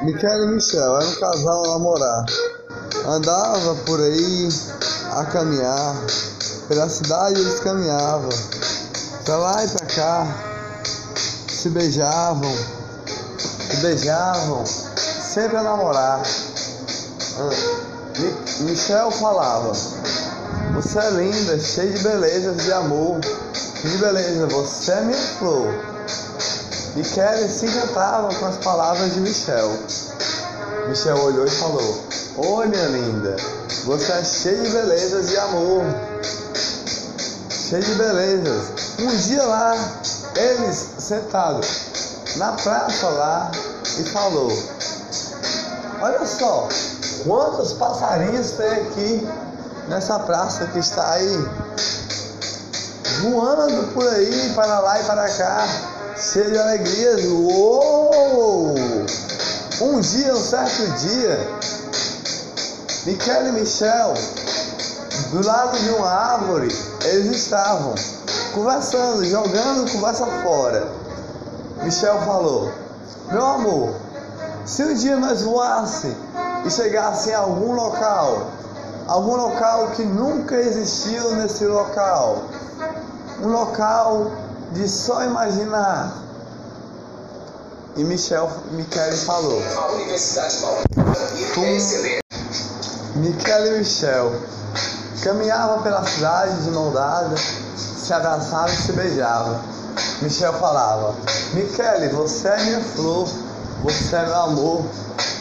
Michele e Michel era um casal a namorar. Andava por aí a caminhar. Pela cidade eles caminhavam. Pra lá e pra cá. Se beijavam. Se beijavam. Sempre a namorar. Mi Michel falava. Você é linda, cheia de beleza, de amor. De beleza, você é minha flor. Michele se encantava com as palavras de Michel. Michel olhou e falou: Oi, minha linda, você é cheia de belezas e amor. Cheia de belezas. Um dia lá, eles sentados na praça lá e falou: Olha só, quantos passarinhos tem aqui nessa praça que está aí voando por aí, para lá e para cá, cheio de alegrias. Uou! Um dia, um certo dia, Michel e Michel, do lado de uma árvore, eles estavam conversando, jogando conversa fora. Michel falou: Meu amor, se um dia nós voasse e chegasse em algum local, algum local que nunca existiu nesse local, um local de só imaginar. E Michel, Michele falou. A Universidade Paulista é excelente. Michele e Michel caminhavam pela cidade de mão dada, se abraçavam e se beijavam. Michel falava: Michele, você é minha flor, você é meu amor,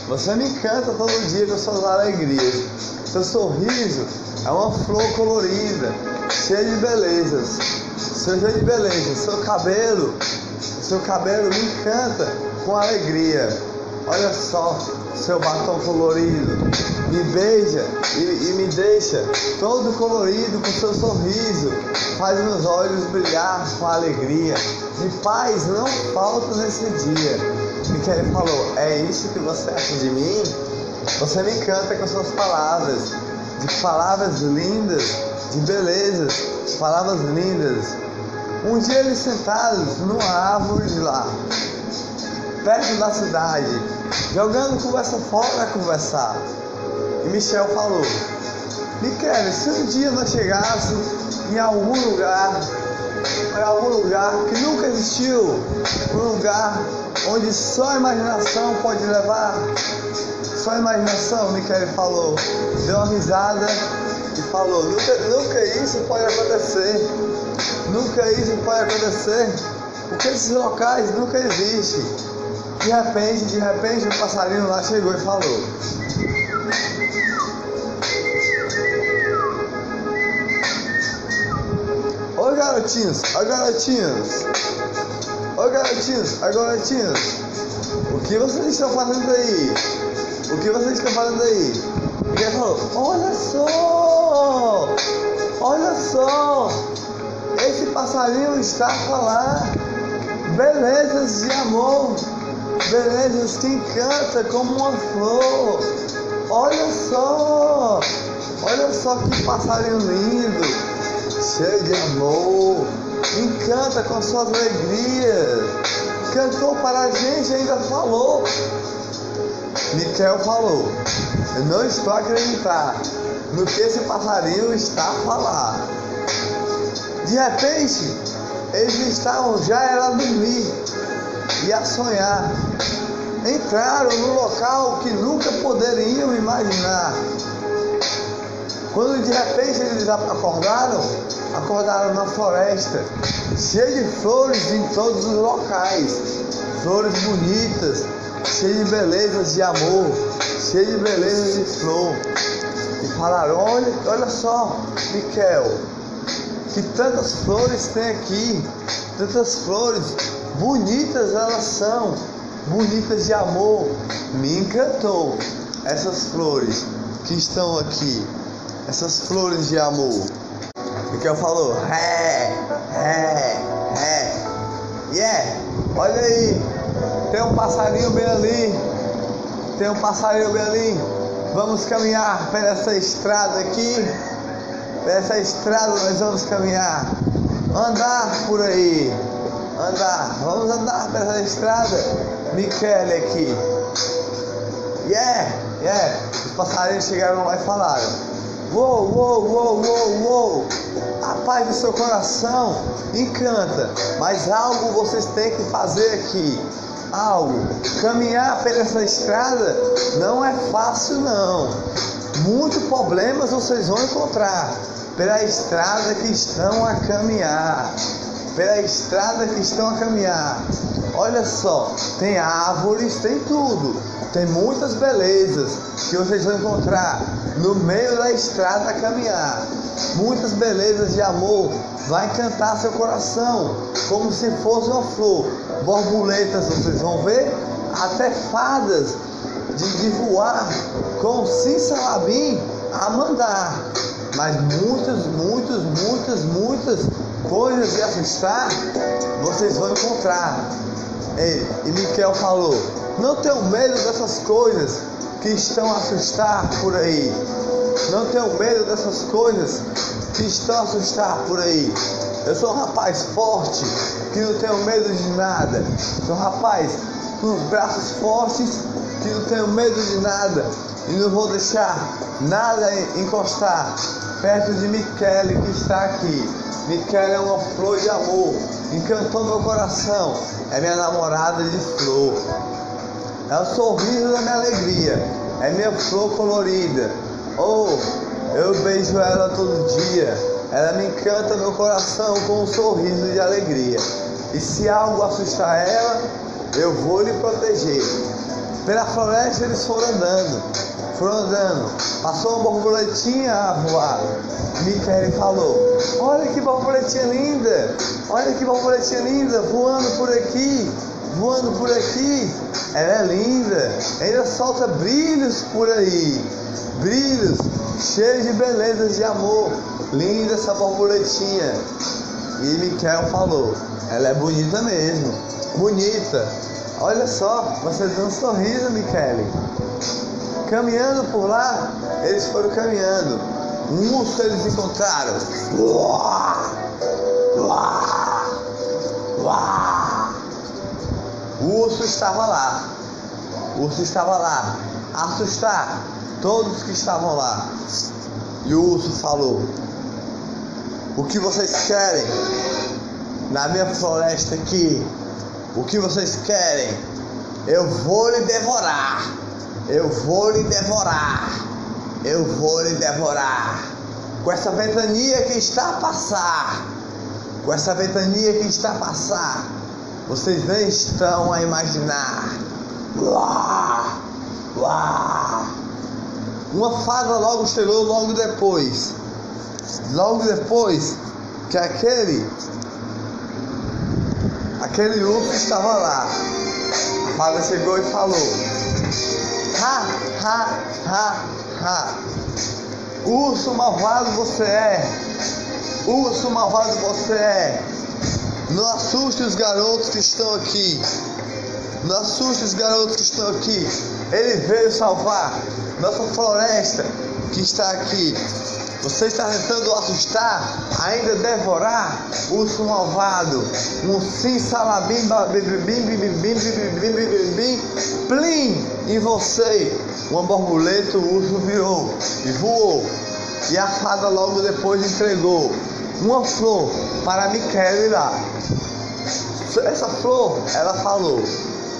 você me encanta todo dia com suas alegrias. Seu sorriso é uma flor colorida, cheia de belezas. Cheia de beleza. Seu cabelo, seu cabelo me encanta com alegria. Olha só, seu batom colorido. Me beija e, e me deixa todo colorido com seu sorriso. Faz meus olhos brilhar com alegria. De paz não falta nesse dia. Michele falou: É isso que você acha de mim? Você me encanta com suas palavras, de palavras lindas, de belezas, palavras lindas. Um dia eles sentados numa árvore lá, perto da cidade, jogando conversa fora a conversar. E Michel falou: Michele, se um dia nós chegássemos em algum lugar, em algum lugar que nunca existiu, um lugar onde só a imaginação pode levar, só a imaginação, Michele falou, deu uma risada e falou, nunca, nunca isso pode acontecer, nunca isso pode acontecer, porque esses locais nunca existem. De repente, de repente, o passarinho lá chegou e falou. Oi garotinhos, oi garotinhos, oi garotinhos, oi garotinhos, o que vocês estão fazendo aí? O que vocês estão fazendo aí? E ele falou, olha só, olha só, esse passarinho está a falar belezas de amor, belezas que encanta como uma flor. Olha só, olha só que passarinho lindo, cheio de amor, encanta com suas alegrias. Cantou para a gente e ainda falou. Miquel falou, eu não estou a acreditar no que esse passarinho está a falar. De repente, eles estavam já era a dormir e a sonhar. Entraram no local que nunca poderiam imaginar. Quando de repente eles acordaram, acordaram na floresta, cheia de flores em todos os locais, flores bonitas, cheia de belezas de amor, cheia de belezas de flor. E falaram, olha, olha só, Miquel, que tantas flores tem aqui, tantas flores, bonitas elas são, bonitas de amor. Me encantou essas flores que estão aqui, essas flores de amor. Miquel falou, é, é, é, yeah, olha aí, tem um passarinho bem ali, tem um passarinho bem ali. Vamos caminhar por essa estrada aqui. Por essa estrada nós vamos caminhar. andar por aí. Andar, vamos andar pela estrada. Michele aqui. Yeah, yeah. Os passarinhos chegaram lá e falaram: Uou, uou, uou, uou, uou. A paz do seu coração encanta, mas algo vocês têm que fazer aqui. Algo. Caminhar pela estrada não é fácil, não. Muitos problemas vocês vão encontrar pela estrada que estão a caminhar. Pela estrada que estão a caminhar. Olha só, tem árvores, tem tudo. Tem muitas belezas que vocês vão encontrar no meio da estrada a caminhar. Muitas belezas de amor vai encantar seu coração, como se fosse uma flor. Borboletas vocês vão ver, até fadas de, de voar com Sinsalabim a mandar. Mas muitas, muitas, muitas, muitas coisas de assustar vocês vão encontrar. E, e Miquel falou: não tenham medo dessas coisas que estão a assustar por aí. Não tenham medo dessas coisas que estão a assustar por aí. Eu sou um rapaz forte, que não tenho medo de nada. Sou um rapaz com os braços fortes, que não tenho medo de nada. E não vou deixar nada encostar perto de Michele que está aqui. Michele é uma flor de amor, encantou meu coração. É minha namorada de flor. É o sorriso da minha alegria. É minha flor colorida. Oh, eu beijo ela todo dia. Ela me encanta meu coração com um sorriso de alegria. E se algo assustar ela, eu vou lhe proteger. Pela floresta eles foram andando, foram andando. Passou uma borboletinha a voar. Michael falou: Olha que borboletinha linda! Olha que borboletinha linda voando por aqui, voando por aqui. Ela é linda, ainda solta brilhos por aí, brilhos cheios de belezas de amor. Linda essa borboletinha. E Miquel falou: Ela é bonita mesmo, bonita. Olha só, você deu um sorriso, Michele. Caminhando por lá, eles foram caminhando. Um urso eles encontraram. Uá, uá, uá. O urso estava lá. O urso estava lá. Assustar todos que estavam lá. E o urso falou: O que vocês querem na minha floresta aqui? O que vocês querem? Eu vou lhe devorar. Eu vou lhe devorar. Eu vou lhe devorar. Com essa ventania que está a passar. Com essa ventania que está a passar. Vocês nem estão a imaginar. Uá, uá. Uma fada logo chegou logo depois. Logo depois que aquele aquele urso estava lá. A fada chegou e falou: Ha, ha, ha, ha. Urso malvado você é. Urso malvado você é. Não assuste os garotos que estão aqui. Não assuste os garotos que estão aqui. Ele veio salvar nossa floresta que está aqui. Você está tentando assustar, ainda devorar o urso malvado. Um sim salabim, bim, bim, bim, bim, bim, plim em você. Uma borboleta, o urso virou e voou. E a fada logo depois entregou uma flor para Michele lá. Essa flor, ela falou,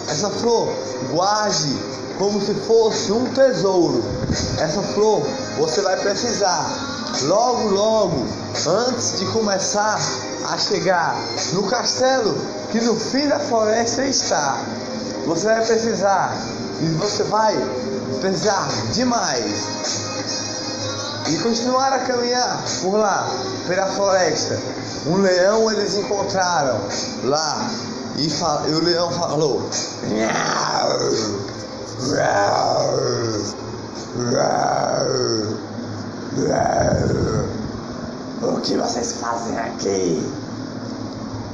essa flor, guarde como se fosse um tesouro. Essa flor você vai precisar logo, logo, antes de começar a chegar no castelo que no fim da floresta está. Você vai precisar e você vai precisar demais e continuar a caminhar por lá, pela floresta. Um leão eles encontraram lá e, e o leão falou: o que vocês fazem aqui?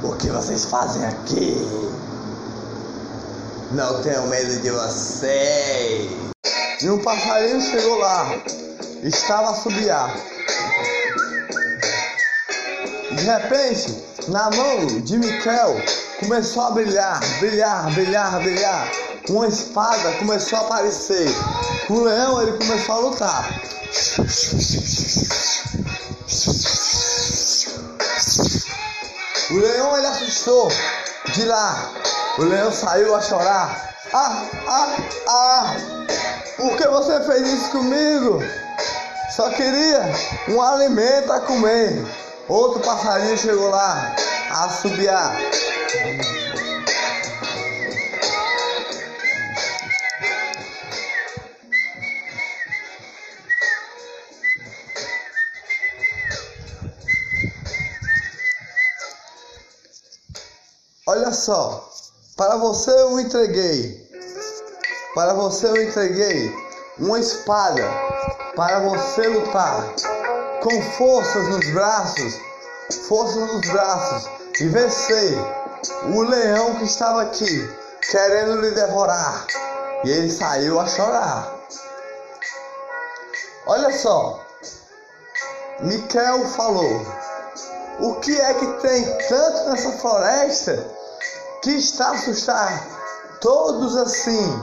O que vocês fazem aqui? Não tenho medo de vocês. E um passarinho chegou lá. Estava a subiar. De repente, na mão de Miquel começou a brilhar, brilhar, brilhar, brilhar. Uma espada começou a aparecer. O leão ele começou a lutar. O leão ele assustou de lá. O leão saiu a chorar. Ah, ah, ah! Por que você fez isso comigo? Só queria um alimento a comer. Outro passarinho chegou lá a assobiar. Só, para você eu entreguei, para você eu entreguei uma espada. Para você lutar com forças nos braços, forças nos braços. E vencer o leão que estava aqui querendo lhe devorar. E ele saiu a chorar. Olha só, Miquel falou: O que é que tem tanto nessa floresta que está assustar todos assim?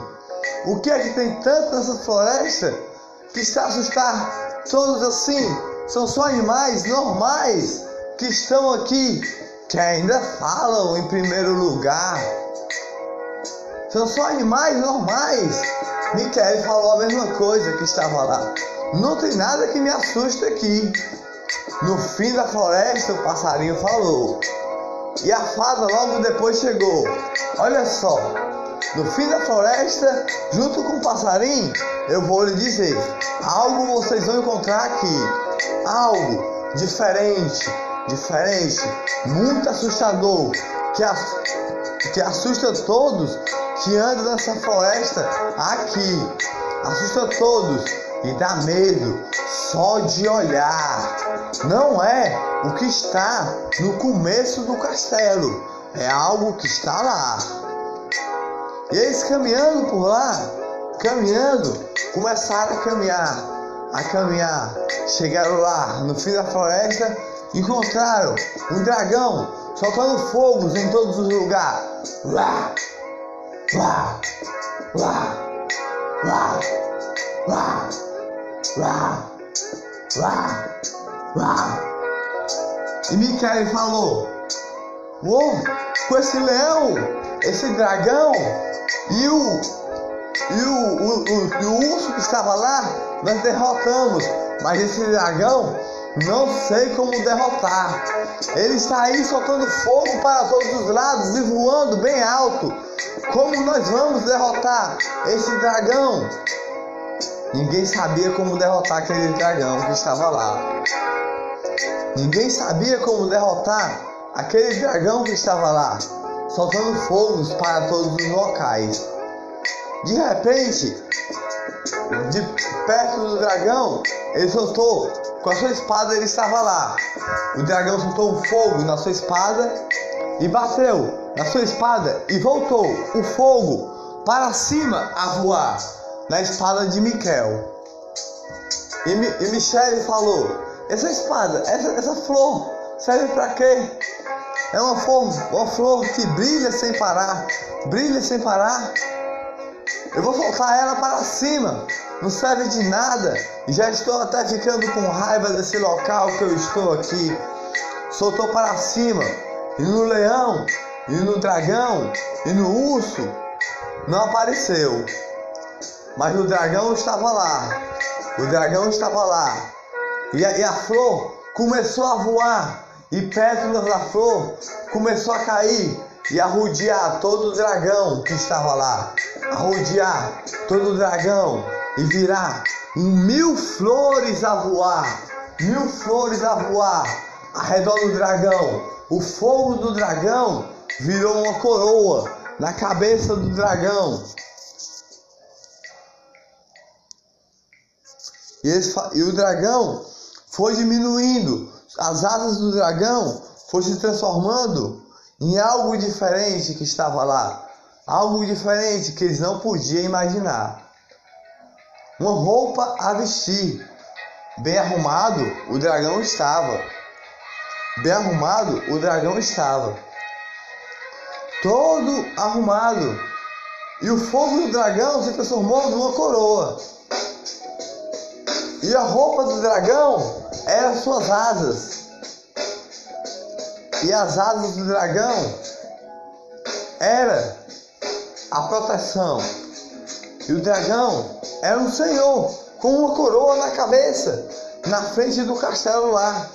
O que é que tem tanto nessa floresta que está assustar todos assim? São só animais normais que estão aqui, que ainda falam em primeiro lugar. São só animais normais. Miquel falou a mesma coisa que estava lá. Não tem nada que me assuste aqui. No fim da floresta, o passarinho falou. E a fada logo depois chegou. Olha só, no fim da floresta, junto com o passarinho, eu vou lhe dizer: algo vocês vão encontrar aqui. Algo diferente, diferente, muito assustador, que, que assusta todos que andam nessa floresta aqui. Assusta todos e dá medo só de olhar. Não é o que está no começo do castelo, é algo que está lá. E eles caminhando por lá, caminhando, começaram a caminhar, a caminhar. Chegaram lá, no fim da floresta, encontraram um dragão soltando fogos em todos os lugares. Lá, lá, lá, lá, E Micael falou: Uou, com esse leão, esse dragão e o, e o, o, o, o urso que estava lá, nós derrotamos. Mas esse dragão, não sei como derrotar. Ele está aí soltando fogo para todos os lados e voando bem alto. Como nós vamos derrotar esse dragão? Ninguém sabia como derrotar aquele dragão que estava lá. Ninguém sabia como derrotar aquele dragão que estava lá, soltando fogos para todos os locais. De repente, de perto do dragão, ele soltou com a sua espada, ele estava lá. O dragão soltou um fogo na sua espada e bateu na sua espada e voltou o fogo para cima a voar na espada de Miquel. E, e Michele falou: Essa espada, essa, essa flor serve para quê? É uma flor, uma flor que brilha sem parar, brilha sem parar. Eu vou soltar ela para cima, não serve de nada. Já estou até ficando com raiva desse local que eu estou aqui. Soltou para cima, e no leão, e no dragão, e no urso, não apareceu. Mas o dragão estava lá. O dragão estava lá. E a, e a flor começou a voar. E pétalas da flor começou a cair e a rodear todo o dragão que estava lá. A rodear todo o dragão e virar mil flores a voar. Mil flores a voar ao redor do dragão. O fogo do dragão virou uma coroa na cabeça do dragão. E, e o dragão foi diminuindo, as asas do dragão foi se transformando em algo diferente que estava lá, algo diferente que eles não podiam imaginar. Uma roupa a vestir, bem arrumado, o dragão estava. bem arrumado o dragão estava. Todo arrumado. E o fogo do dragão se transformou numa coroa. E a roupa do dragão eram suas asas. E as asas do dragão era a proteção. E o dragão era um senhor com uma coroa na cabeça, na frente do castelo lá.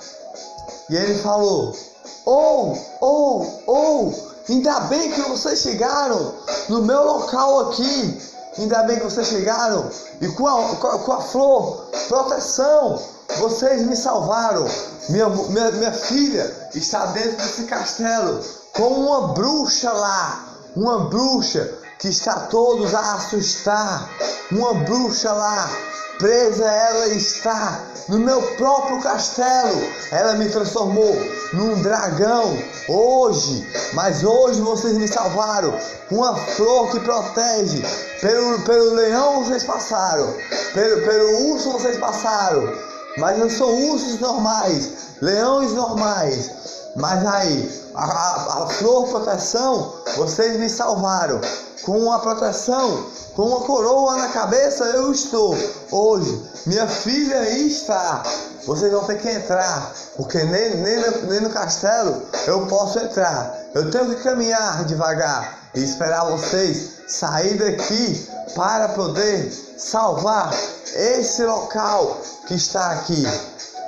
E ele falou: Oh, oh, oh, ainda bem que vocês chegaram no meu local aqui. Ainda bem que vocês chegaram e com a, com a, com a flor, proteção, vocês me salvaram. Minha, minha, minha filha está dentro desse castelo com uma bruxa lá, uma bruxa que está todos a assustar, uma bruxa lá presa ela está no meu próprio castelo. Ela me transformou num dragão hoje, mas hoje vocês me salvaram. Uma flor que protege. Pelo, pelo leão vocês passaram, pelo, pelo urso vocês passaram, mas não são ursos normais, leões normais. Mas aí, a, a, a flor proteção, vocês me salvaram. Com a proteção com uma coroa na cabeça eu estou. Hoje, minha filha aí está. Vocês vão ter que entrar, porque nem, nem, nem no castelo eu posso entrar. Eu tenho que caminhar devagar e esperar vocês sair daqui para poder salvar esse local que está aqui.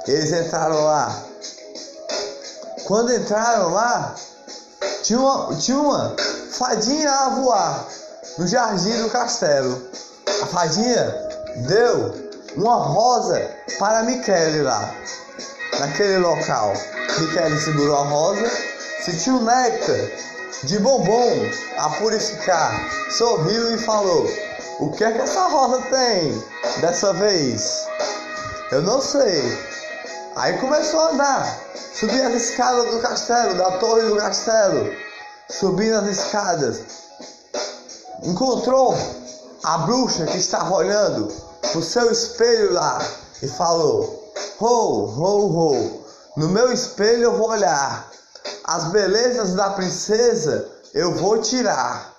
Eles entraram lá. Quando entraram lá, tinha uma, tinha uma fadinha a voar no jardim do castelo. A fadinha deu uma rosa para Michele lá, naquele local. Michele segurou a rosa, sentiu néctar de bombom a purificar, sorriu e falou: O que é que essa rosa tem dessa vez? Eu não sei. Aí começou a andar, subir as escadas do castelo, da torre do castelo, subindo as escadas encontrou a bruxa que estava olhando o seu espelho lá e falou: Ho, ho, ho, no meu espelho eu vou olhar, as belezas da princesa eu vou tirar.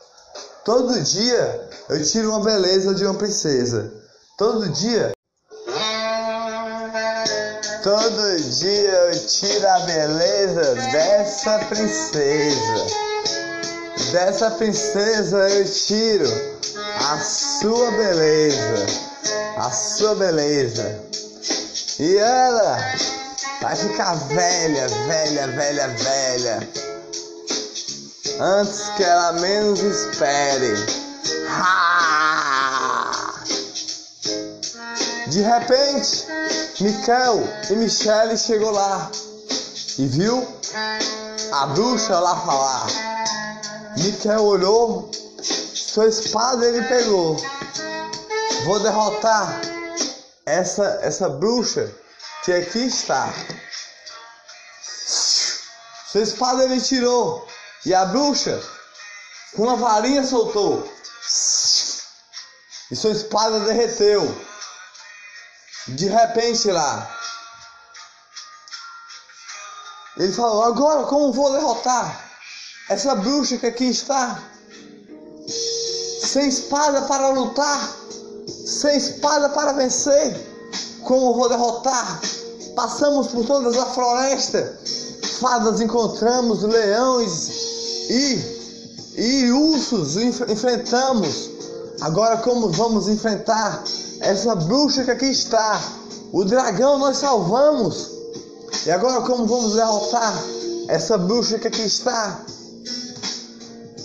Todo dia eu tiro uma beleza de uma princesa. Todo dia. Todo dia eu tiro a beleza dessa princesa. Dessa princesa eu tiro a sua beleza, a sua beleza. E ela vai ficar velha, velha, velha, velha. Antes que ela menos espere. De repente, Michael e Michelle chegou lá e viu a bruxa lá falar. Miquel olhou, sua espada ele pegou. Vou derrotar essa essa bruxa que aqui está. Sua espada ele tirou e a bruxa com uma varinha soltou. E sua espada derreteu. De repente lá. Ele falou: Agora como vou derrotar? essa bruxa que aqui está, sem espada para lutar, sem espada para vencer, como vou derrotar? Passamos por toda a floresta, fadas encontramos, leões e, e ursos enfrentamos. Agora como vamos enfrentar essa bruxa que aqui está? O dragão nós salvamos. E agora como vamos derrotar essa bruxa que aqui está?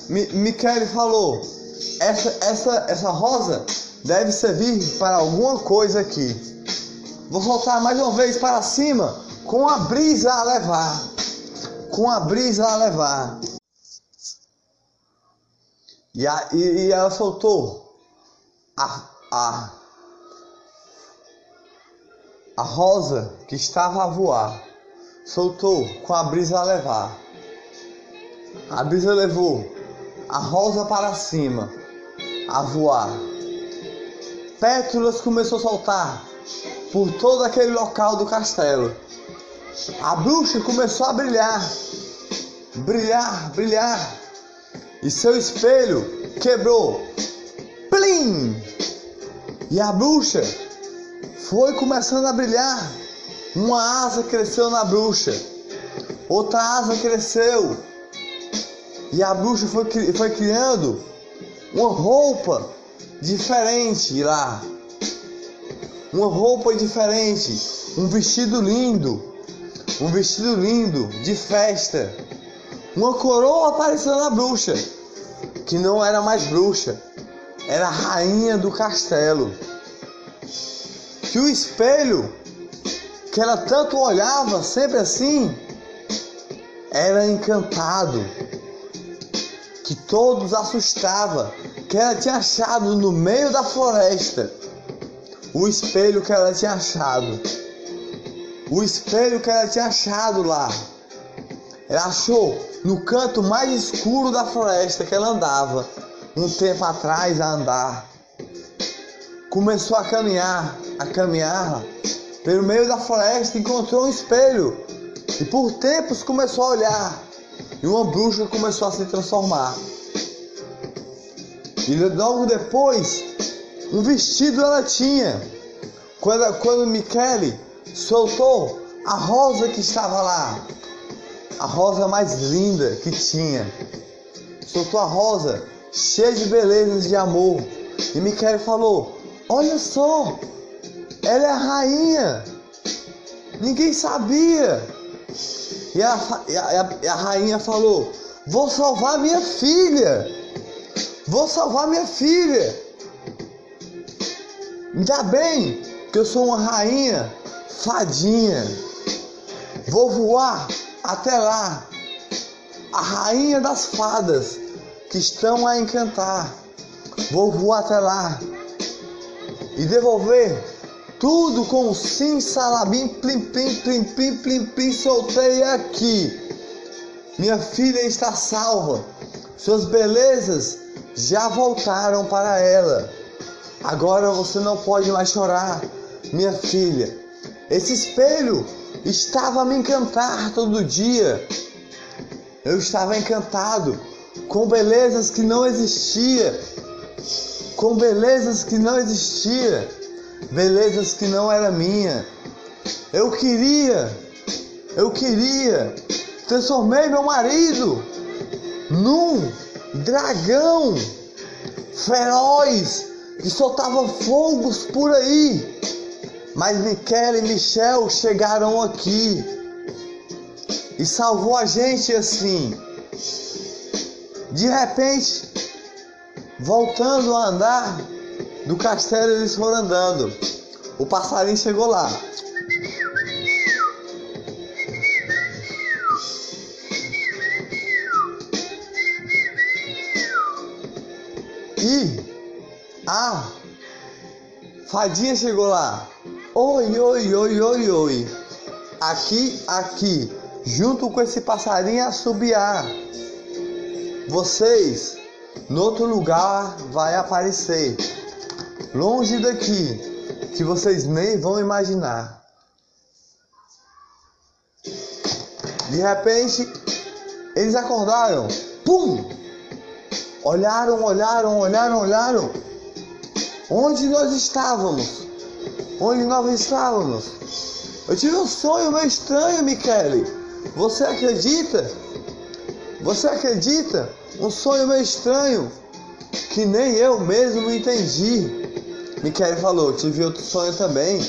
Michele falou: essa, essa, essa rosa deve servir para alguma coisa aqui. Vou voltar mais uma vez para cima, com a brisa a levar. Com a brisa a levar. E, a, e, e ela soltou a, a, a rosa que estava a voar. Soltou com a brisa a levar. A brisa levou a rosa para cima, a voar. Pétalas começou a soltar por todo aquele local do castelo. a bruxa começou a brilhar, brilhar, brilhar, e seu espelho quebrou. Plim! E a bruxa foi começando a brilhar. Uma asa cresceu na bruxa, outra asa cresceu, e a bruxa foi, foi criando uma roupa diferente lá. Uma roupa diferente, um vestido lindo, um vestido lindo de festa. Uma coroa apareceu na bruxa, que não era mais bruxa, era a rainha do castelo. Que o espelho que ela tanto olhava, sempre assim, era encantado, que todos assustava, que ela tinha achado no meio da floresta o espelho que ela tinha achado. O espelho que ela tinha achado lá. Ela achou no canto mais escuro da floresta que ela andava, um tempo atrás a andar. Começou a caminhar, a caminhar pelo meio da floresta, encontrou um espelho e por tempos começou a olhar. E uma bruxa começou a se transformar. E logo depois, um vestido ela tinha. Quando, quando Michele soltou a rosa que estava lá, a rosa mais linda que tinha, soltou a rosa cheia de belezas de amor. E Michele falou: Olha só, ela é a rainha. Ninguém sabia. E a, a, a rainha falou: Vou salvar minha filha. Vou salvar minha filha. Ainda bem que eu sou uma rainha fadinha. Vou voar até lá. A rainha das fadas que estão a encantar. Vou voar até lá e devolver tudo com sim, salabim, plim, plim, plim, plim, plim, plim, soltei aqui. Minha filha está salva. Suas belezas já voltaram para ela. Agora você não pode mais chorar, minha filha. Esse espelho estava a me encantar todo dia. Eu estava encantado com belezas que não existia, com belezas que não existia, belezas que não era minha. Eu queria, eu queria, transformei meu marido num dragão feroz que soltava fogos por aí. Mas Miquel e Michel chegaram aqui e salvou a gente assim. De repente, voltando a andar, do castelo eles foram andando. O passarinho chegou lá. E a fadinha chegou lá. Oi, oi, oi, oi, oi. Aqui, aqui, junto com esse passarinho assobiar. Vocês, no outro lugar, vai aparecer. Longe daqui, que vocês nem vão imaginar. De repente, eles acordaram. Pum! Olharam, olharam, olharam, olharam. Onde nós estávamos? Onde nós estávamos? Eu tive um sonho meio estranho, Michele. Você acredita? Você acredita? Um sonho meio estranho que nem eu mesmo entendi. Michele falou: Tive outro sonho também.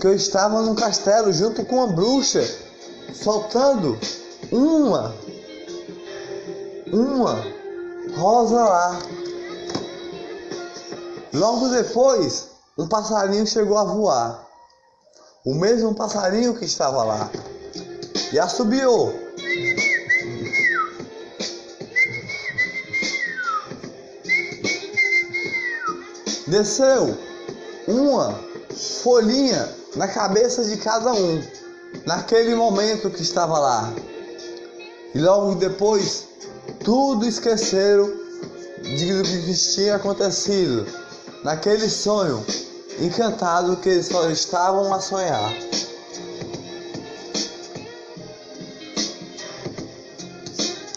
Que eu estava num castelo junto com uma bruxa, soltando uma, uma rosa lá. Logo depois, um passarinho chegou a voar. O mesmo passarinho que estava lá. E assobiou. Desceu uma folhinha na cabeça de cada um, naquele momento que estava lá. E logo depois tudo esqueceram de que tinha acontecido naquele sonho encantado que eles só estavam a sonhar.